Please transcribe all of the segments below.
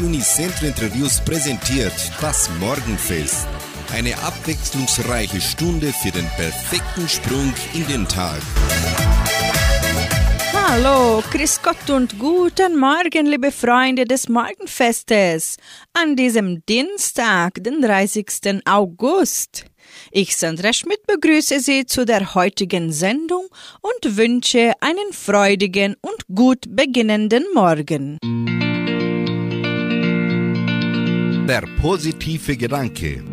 Radio Unicentro Interviews präsentiert das Morgenfest. Eine abwechslungsreiche Stunde für den perfekten Sprung in den Tag. Hallo, Chris Gott und guten Morgen, liebe Freunde des Morgenfestes, an diesem Dienstag, den 30. August. Ich, Sandra Schmidt, begrüße Sie zu der heutigen Sendung und wünsche einen freudigen und gut beginnenden Morgen. Der positive Gedanke.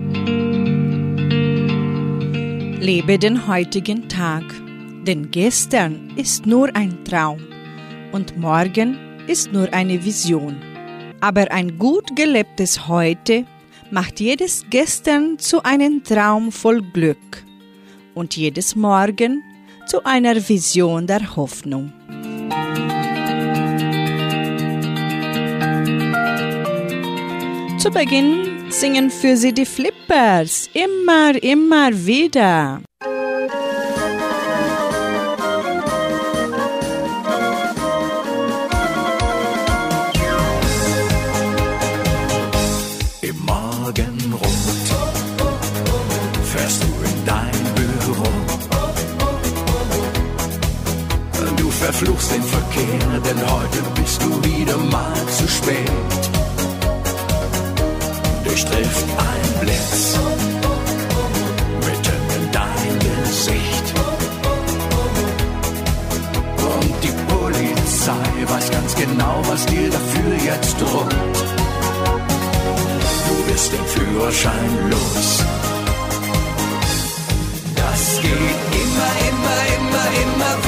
Lebe den heutigen Tag, denn gestern ist nur ein Traum und morgen ist nur eine Vision. Aber ein gut gelebtes Heute macht jedes Gestern zu einem Traum voll Glück und jedes Morgen zu einer Vision der Hoffnung. Zu Beginn singen für sie die Flippers immer, immer wieder. Im Morgenrot fährst du in dein Büro. Du verfluchst den Verkehr, denn heute bist du wieder mal zu spät. Dich trifft ein Blitz mitten in dein Gesicht. Und die Polizei weiß ganz genau, was dir dafür jetzt droht. Du bist den Führerschein los. Das geht immer, immer, immer, immer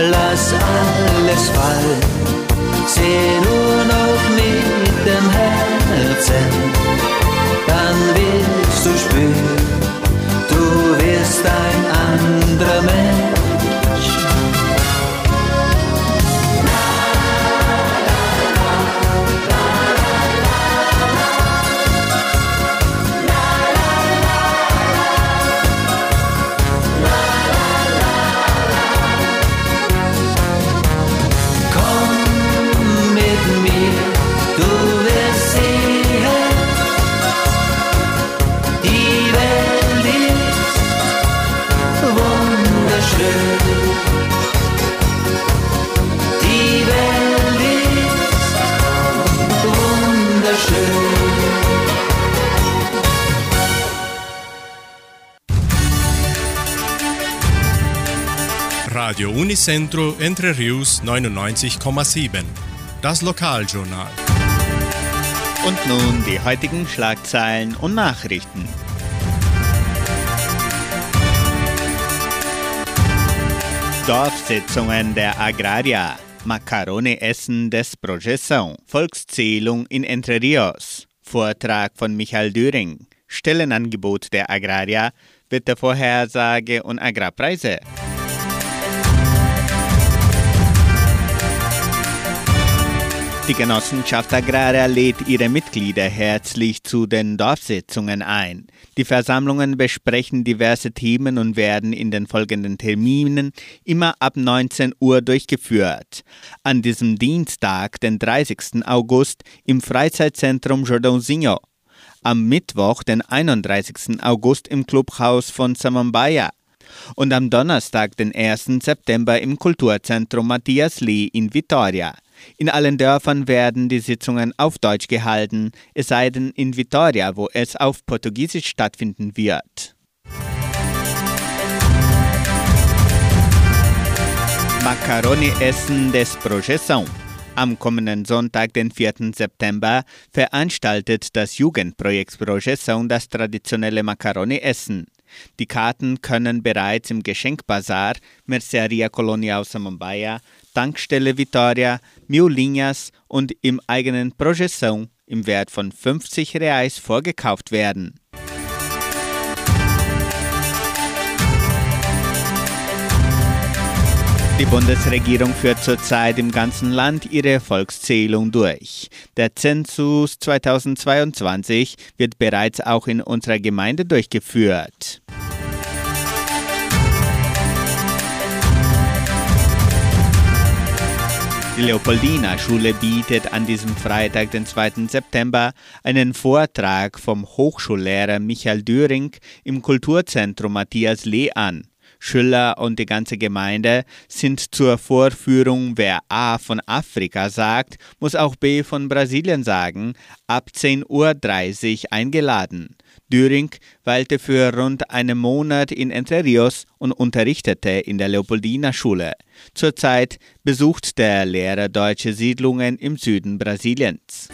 Lass alles fallen, seh nur noch mit dem Herzen, dann wirst du spüren, du wirst ein Radio Unicentro Entre Rius 99,7. Das Lokaljournal. Und nun die heutigen Schlagzeilen und Nachrichten. Dorfsitzungen der Agraria. Macaroni-Essen des Projeção. Volkszählung in Entre Rios. Vortrag von Michael Düring. Stellenangebot der Agraria. Wettervorhersage und Agrarpreise. Die Genossenschaft Agraria lädt ihre Mitglieder herzlich zu den Dorfsitzungen ein. Die Versammlungen besprechen diverse Themen und werden in den folgenden Terminen immer ab 19 Uhr durchgeführt. An diesem Dienstag, den 30. August, im Freizeitzentrum Jordãozinho. Am Mittwoch, den 31. August, im Clubhaus von Samambaya. Und am Donnerstag, den 1. September, im Kulturzentrum Matthias Lee in Vitoria. In allen Dörfern werden die Sitzungen auf Deutsch gehalten, es sei denn in Vitoria, wo es auf Portugiesisch stattfinden wird. Macaroni-Essen des Projeção. Am kommenden Sonntag, den 4. September, veranstaltet das Jugendprojekt Projeção das traditionelle Macaroni-Essen. Die Karten können bereits im Geschenkbazar, Merceria Colonial Samambaia, Tankstelle Vitoria, Miolinhas und im eigenen Projeção im Wert von 50 Reais vorgekauft werden. Die Bundesregierung führt zurzeit im ganzen Land ihre Volkszählung durch. Der Zensus 2022 wird bereits auch in unserer Gemeinde durchgeführt. Die Leopoldina Schule bietet an diesem Freitag, den 2. September, einen Vortrag vom Hochschullehrer Michael Düring im Kulturzentrum Matthias Lee an. Schüler und die ganze Gemeinde sind zur Vorführung Wer A von Afrika sagt, muss auch B von Brasilien sagen, ab 10.30 Uhr eingeladen. Düring weilte für rund einen Monat in Entre Rios und unterrichtete in der Leopoldina Schule. Zurzeit besucht der Lehrer deutsche Siedlungen im Süden Brasiliens.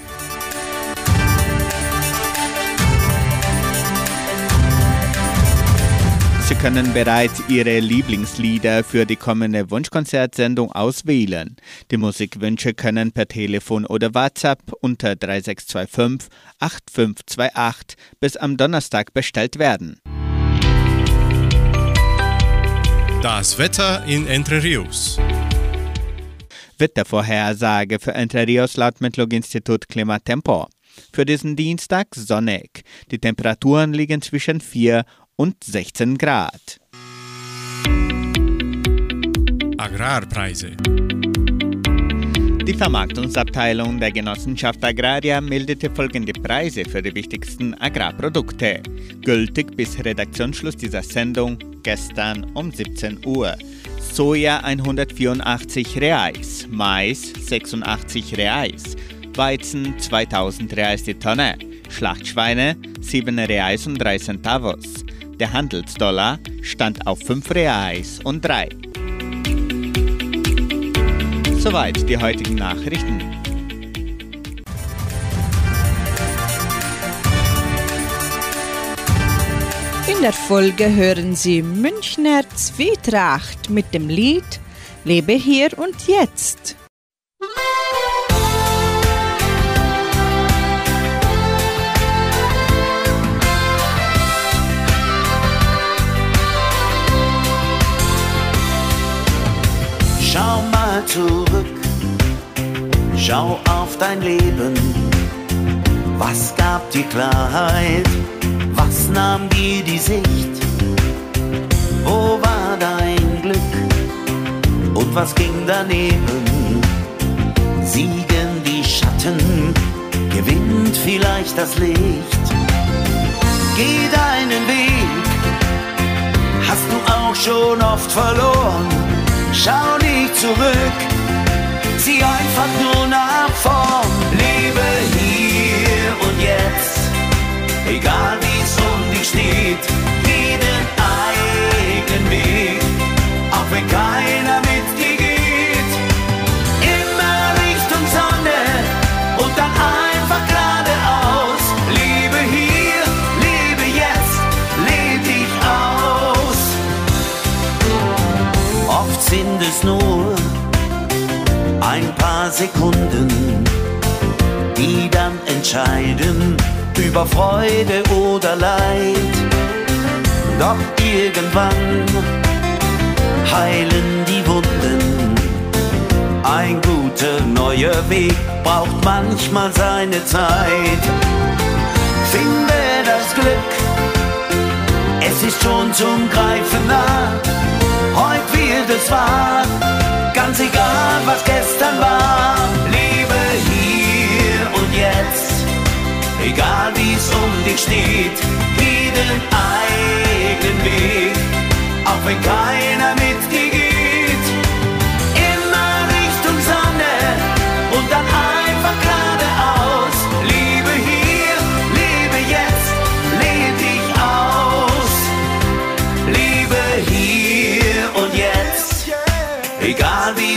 Sie können bereits Ihre Lieblingslieder für die kommende Wunschkonzertsendung auswählen. Die Musikwünsche können per Telefon oder WhatsApp unter 3625 8528 bis am Donnerstag bestellt werden. Das Wetter in Entre Rios. Wettervorhersage für Entre Rios laut Metlog-Institut Klimatempo. Für diesen Dienstag sonnig. Die Temperaturen liegen zwischen 4 und 16 Grad. Agrarpreise. Die Vermarktungsabteilung der Genossenschaft Agraria meldete folgende Preise für die wichtigsten Agrarprodukte. Gültig bis Redaktionsschluss dieser Sendung gestern um 17 Uhr. Soja 184 Reais, Mais 86 Reais, Weizen 2000 Reais die Tonne, Schlachtschweine 7 Reais und 3 Centavos. Der Handelsdollar stand auf 5 Reais und 3. Soweit die heutigen Nachrichten. In der Folge hören Sie Münchner Zwietracht mit dem Lied Lebe hier und jetzt. Schau mal zurück, schau auf dein Leben. Was gab dir Klarheit? Was nahm dir die Sicht? Wo war dein Glück? Und was ging daneben? Siegen die Schatten, gewinnt vielleicht das Licht. Geh deinen Weg, hast du auch schon oft verloren. Schau nicht zurück, zieh einfach nur nach vorn. Lebe hier und jetzt, egal wie es um dich steht, jeden eigenen Weg, auch wenn keiner mit dir geht. Immer Richtung Sonne. Und dann sind es nur ein paar Sekunden, die dann entscheiden über Freude oder Leid. Doch irgendwann heilen die Wunden. Ein guter neuer Weg braucht manchmal seine Zeit. Finde das Glück, es ist schon zum Greifen nah. Heute wird es wahr, ganz egal was gestern war. Lebe hier und jetzt, egal wie es um dich steht, jeden eigenen Weg, auch wenn keiner mit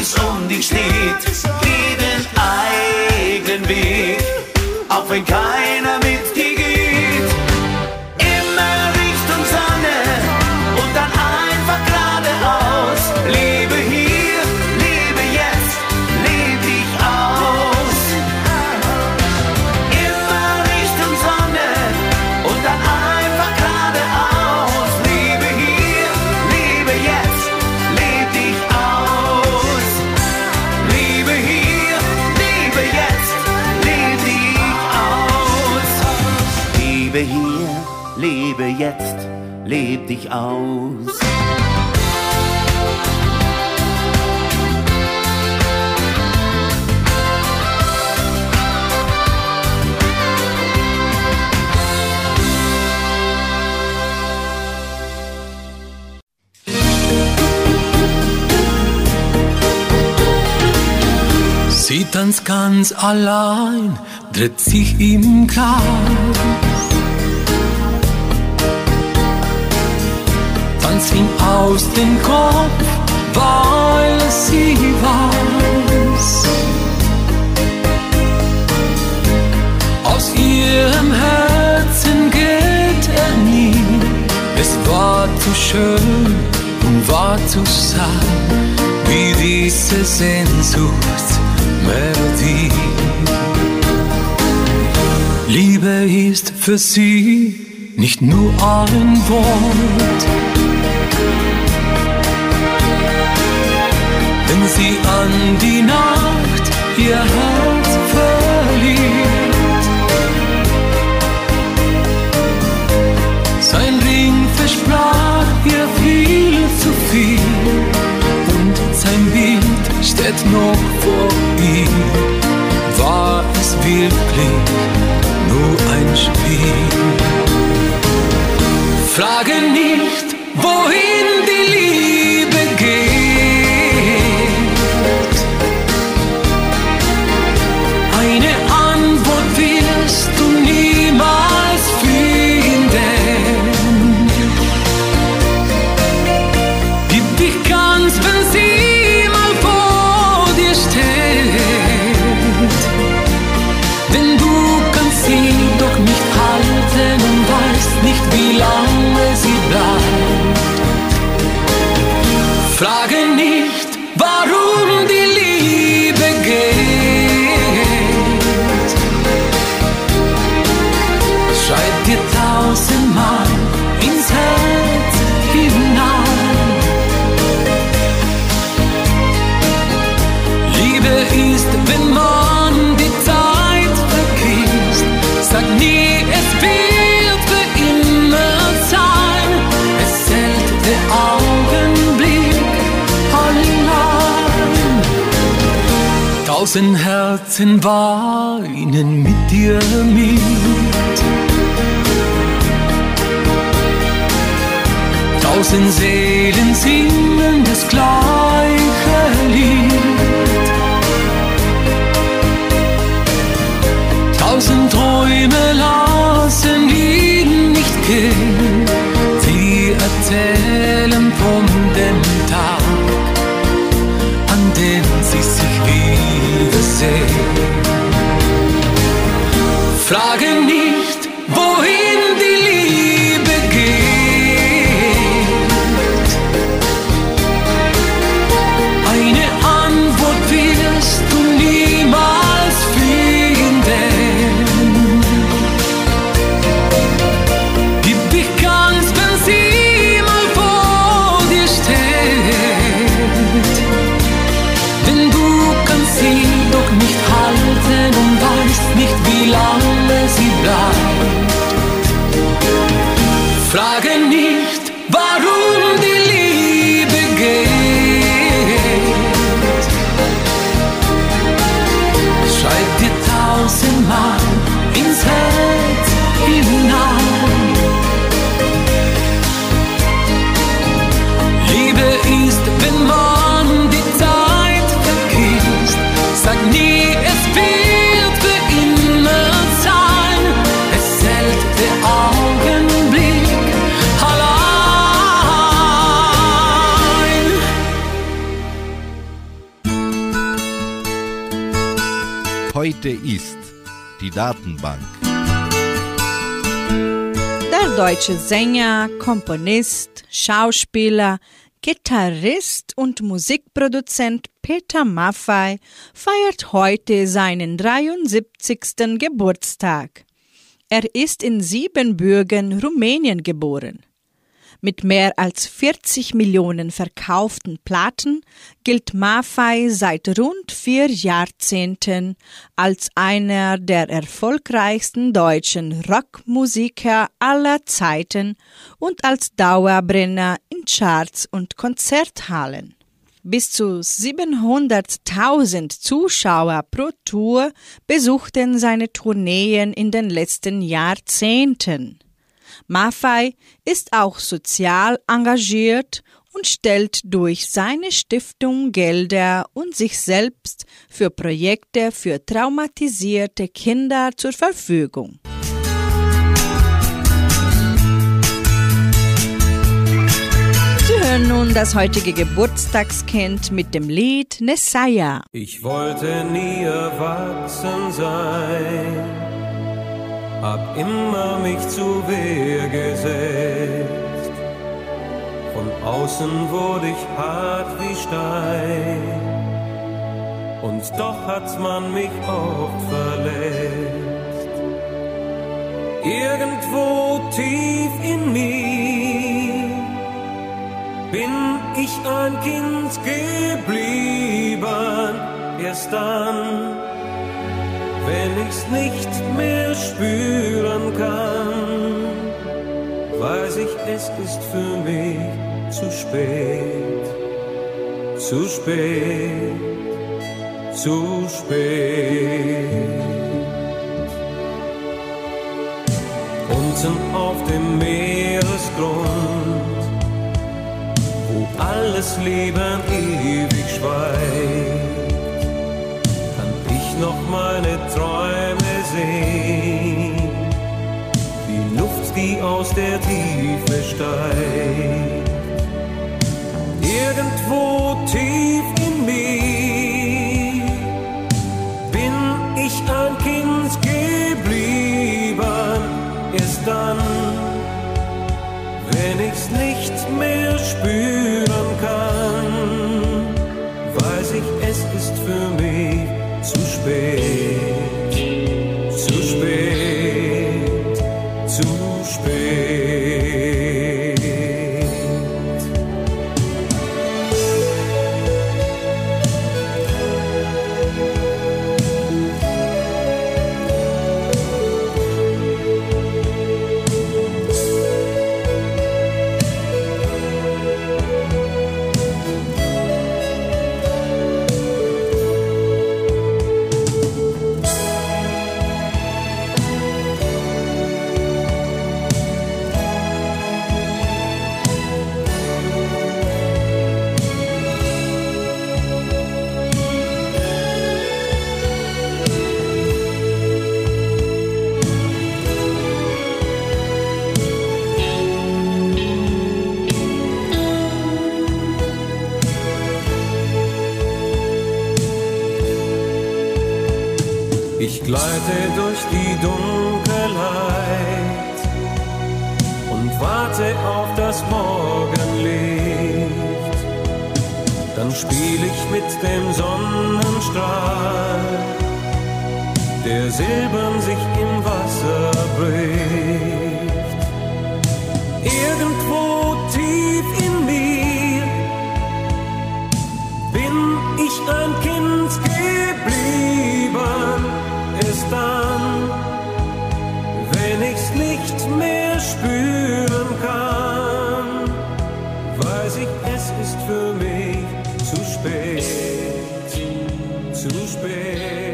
es um dich steht, jetzt, lebe dich aus. Sie tanzt ganz allein, dreht sich im Kreis. Tanzt ihm aus dem Kopf, weil sie weiß. Aus ihrem Herzen geht er nie. Es war zu schön und war zu sein, wie diese Sehnsuchtsmelodie. Liebe ist für sie nicht nur ein Wort. Wenn sie an die Nacht ihr Herz verliert, sein Ring versprach ihr viel zu viel und sein Bild steht noch vor ihm. wirklich nur ein Spiel. Frage nicht, wohin die Liebe Frage nicht, Tausend Herzen weinen mit dir mit. Tausend Seelen singen das gleiche Lied. Tausend Träume lassen ihn nicht gehen. Frage nicht, Heute ist die Datenbank. Der deutsche Sänger, Komponist, Schauspieler, Gitarrist und Musikproduzent Peter Maffay feiert heute seinen 73. Geburtstag. Er ist in Siebenbürgen, Rumänien geboren. Mit mehr als 40 Millionen verkauften Platten gilt Maffay seit rund vier Jahrzehnten als einer der erfolgreichsten deutschen Rockmusiker aller Zeiten und als Dauerbrenner in Charts und Konzerthallen. Bis zu 700.000 Zuschauer pro Tour besuchten seine Tourneen in den letzten Jahrzehnten. Maffei ist auch sozial engagiert und stellt durch seine Stiftung Gelder und sich selbst für Projekte für traumatisierte Kinder zur Verfügung. Sie hören nun das heutige Geburtstagskind mit dem Lied Nessaya. Ich wollte nie erwachsen sein, hab immer mich zu Wehr gesetzt. Von außen wurde ich hart wie Stein, und doch hat man mich oft verletzt. Irgendwo tief in mir bin ich ein Kind geblieben, erst dann, wenn ich's nicht mehr spüren kann, weiß ich, es ist für mich zu spät, zu spät, zu spät. unten auf dem Meeresgrund, wo alles Leben ewig schweigt, kann ich noch meine aus der Tiefe steigt. Irgendwo tief in mir bin ich ein Kind geblieben, erst dann, wenn ich's nicht mehr spüren kann, weiß ich, es ist für mich zu spät, dem Sonnenstrahl, der silbern sich im Wasser bricht. Irgendwo tief in mir bin ich ein Kind geblieben, erst dann, wenn ich's nicht mehr spüren kann, weiß ich, es ist für mich zu spät,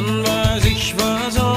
dann weiß ich, was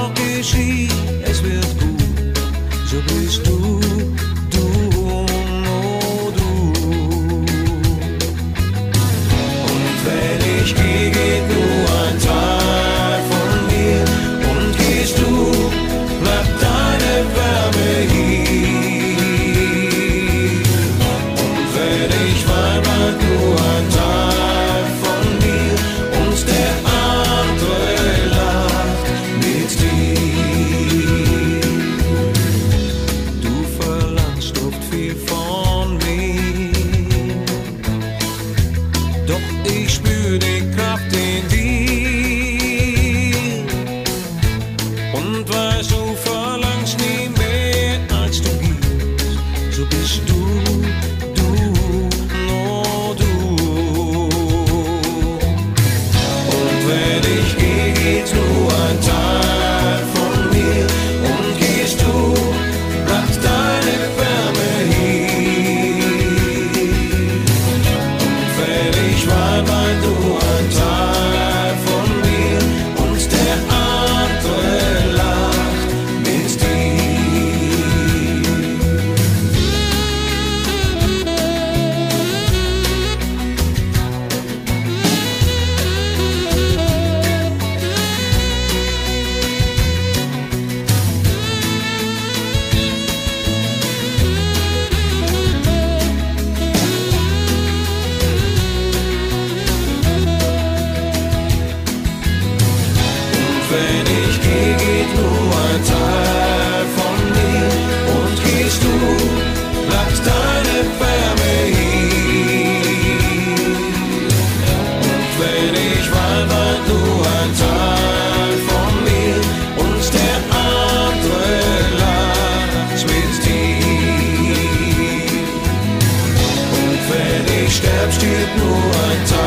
Steht nur ein Tag.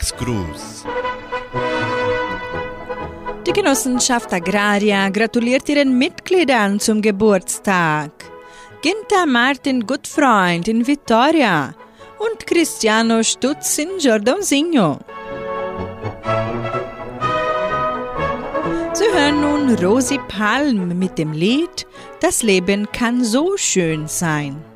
Max Die Genossenschaft Agraria gratuliert ihren Mitgliedern zum Geburtstag. Ginter Martin Gutfreund in Vitoria und Cristiano Stutz in Jordãozinho. Sie hören nun Rosi Palm mit dem Lied Das Leben kann so schön sein.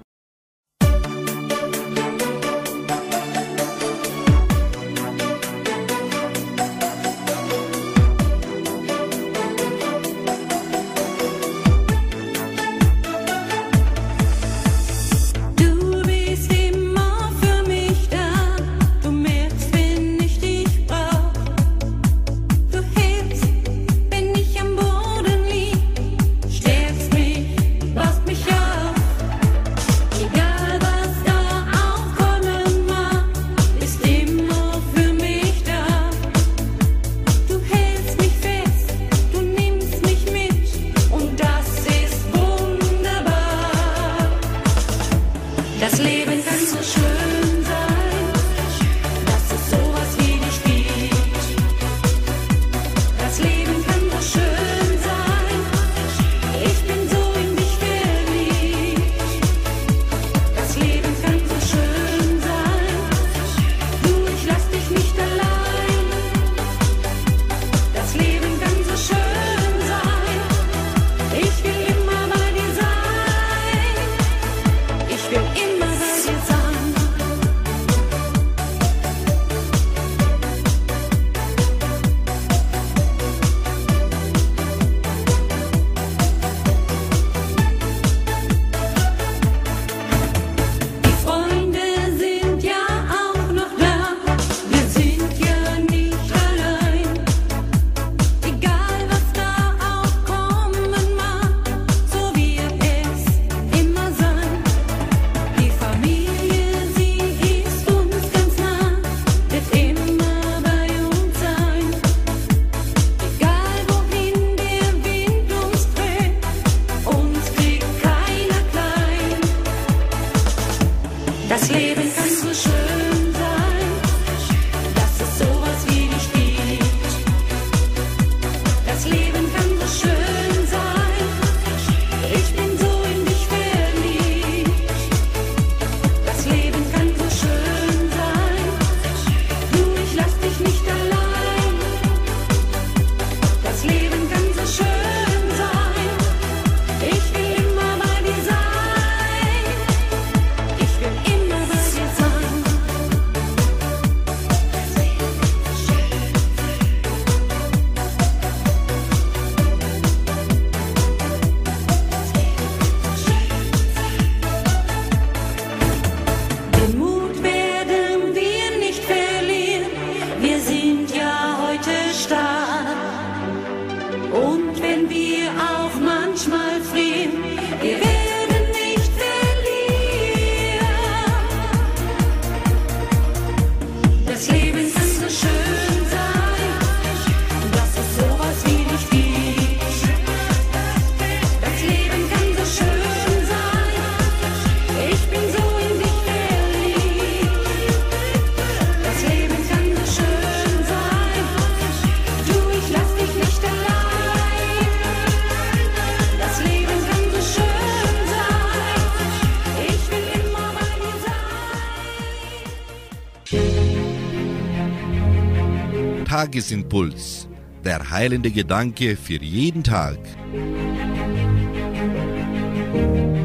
Tagesimpuls, der heilende Gedanke für jeden Tag.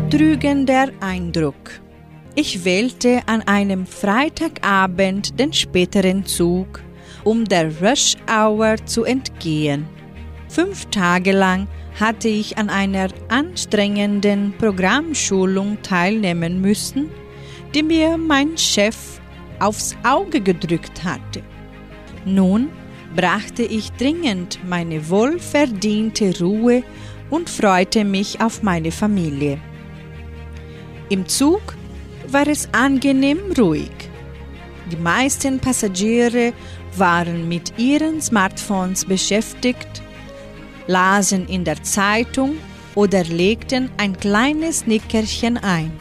Trügender Eindruck. Ich wählte an einem Freitagabend den späteren Zug, um der Rush Hour zu entgehen. Fünf Tage lang hatte ich an einer anstrengenden Programmschulung teilnehmen müssen, die mir mein Chef aufs Auge gedrückt hatte. Nun brachte ich dringend meine wohlverdiente Ruhe und freute mich auf meine Familie. Im Zug war es angenehm ruhig. Die meisten Passagiere waren mit ihren Smartphones beschäftigt, lasen in der Zeitung oder legten ein kleines Nickerchen ein.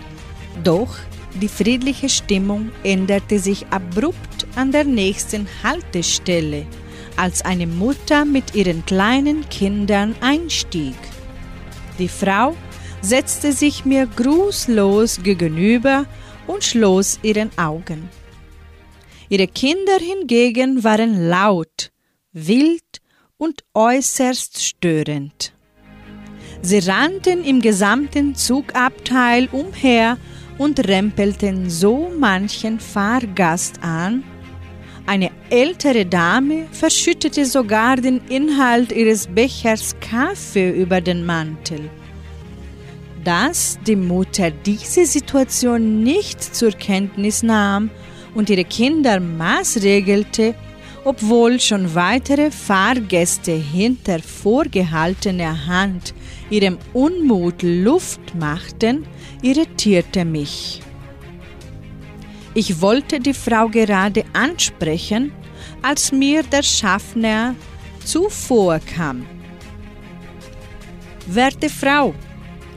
Doch die friedliche Stimmung änderte sich abrupt an der nächsten Haltestelle, als eine Mutter mit ihren kleinen Kindern einstieg. Die Frau setzte sich mir grußlos gegenüber und schloss ihren Augen. Ihre Kinder hingegen waren laut, wild und äußerst störend. Sie rannten im gesamten Zugabteil umher und rempelten so manchen Fahrgast an. Eine ältere Dame verschüttete sogar den Inhalt ihres Bechers Kaffee über den Mantel. Dass die Mutter diese Situation nicht zur Kenntnis nahm und ihre Kinder maßregelte, obwohl schon weitere Fahrgäste hinter vorgehaltener Hand ihrem Unmut Luft machten, irritierte mich. Ich wollte die Frau gerade ansprechen, als mir der Schaffner zuvorkam. Werte Frau,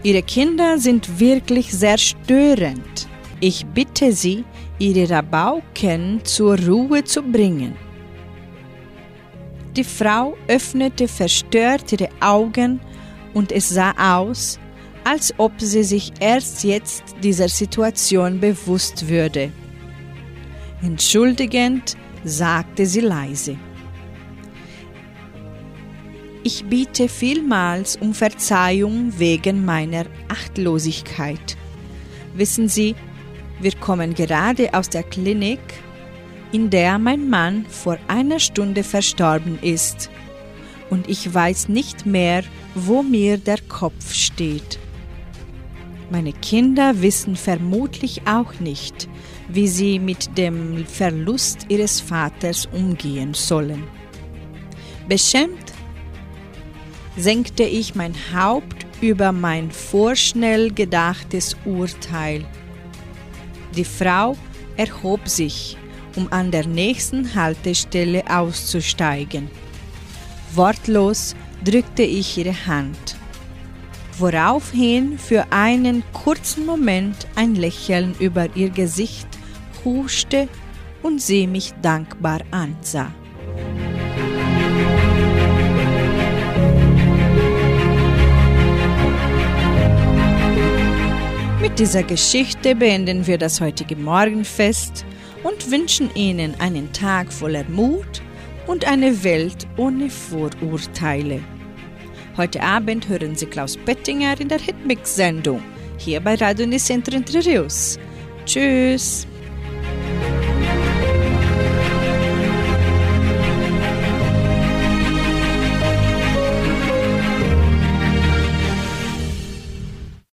Ihre Kinder sind wirklich sehr störend. Ich bitte Sie, Ihre Rabauken zur Ruhe zu bringen. Die Frau öffnete verstört ihre Augen und es sah aus, als ob sie sich erst jetzt dieser Situation bewusst würde. Entschuldigend sagte sie leise. Ich biete vielmals um Verzeihung wegen meiner Achtlosigkeit. Wissen Sie, wir kommen gerade aus der Klinik, in der mein Mann vor einer Stunde verstorben ist, und ich weiß nicht mehr, wo mir der Kopf steht. Meine Kinder wissen vermutlich auch nicht, wie sie mit dem Verlust ihres Vaters umgehen sollen. Beschämt senkte ich mein Haupt über mein vorschnell gedachtes Urteil. Die Frau erhob sich, um an der nächsten Haltestelle auszusteigen. Wortlos drückte ich ihre Hand, woraufhin für einen kurzen Moment ein Lächeln über ihr Gesicht huschte und sie mich dankbar ansah. Mit dieser Geschichte beenden wir das heutige Morgenfest und wünschen Ihnen einen Tag voller Mut und eine Welt ohne Vorurteile. Heute Abend hören Sie Klaus Bettinger in der Hitmix-Sendung hier bei Radio Nicentro Entre. Tschüss!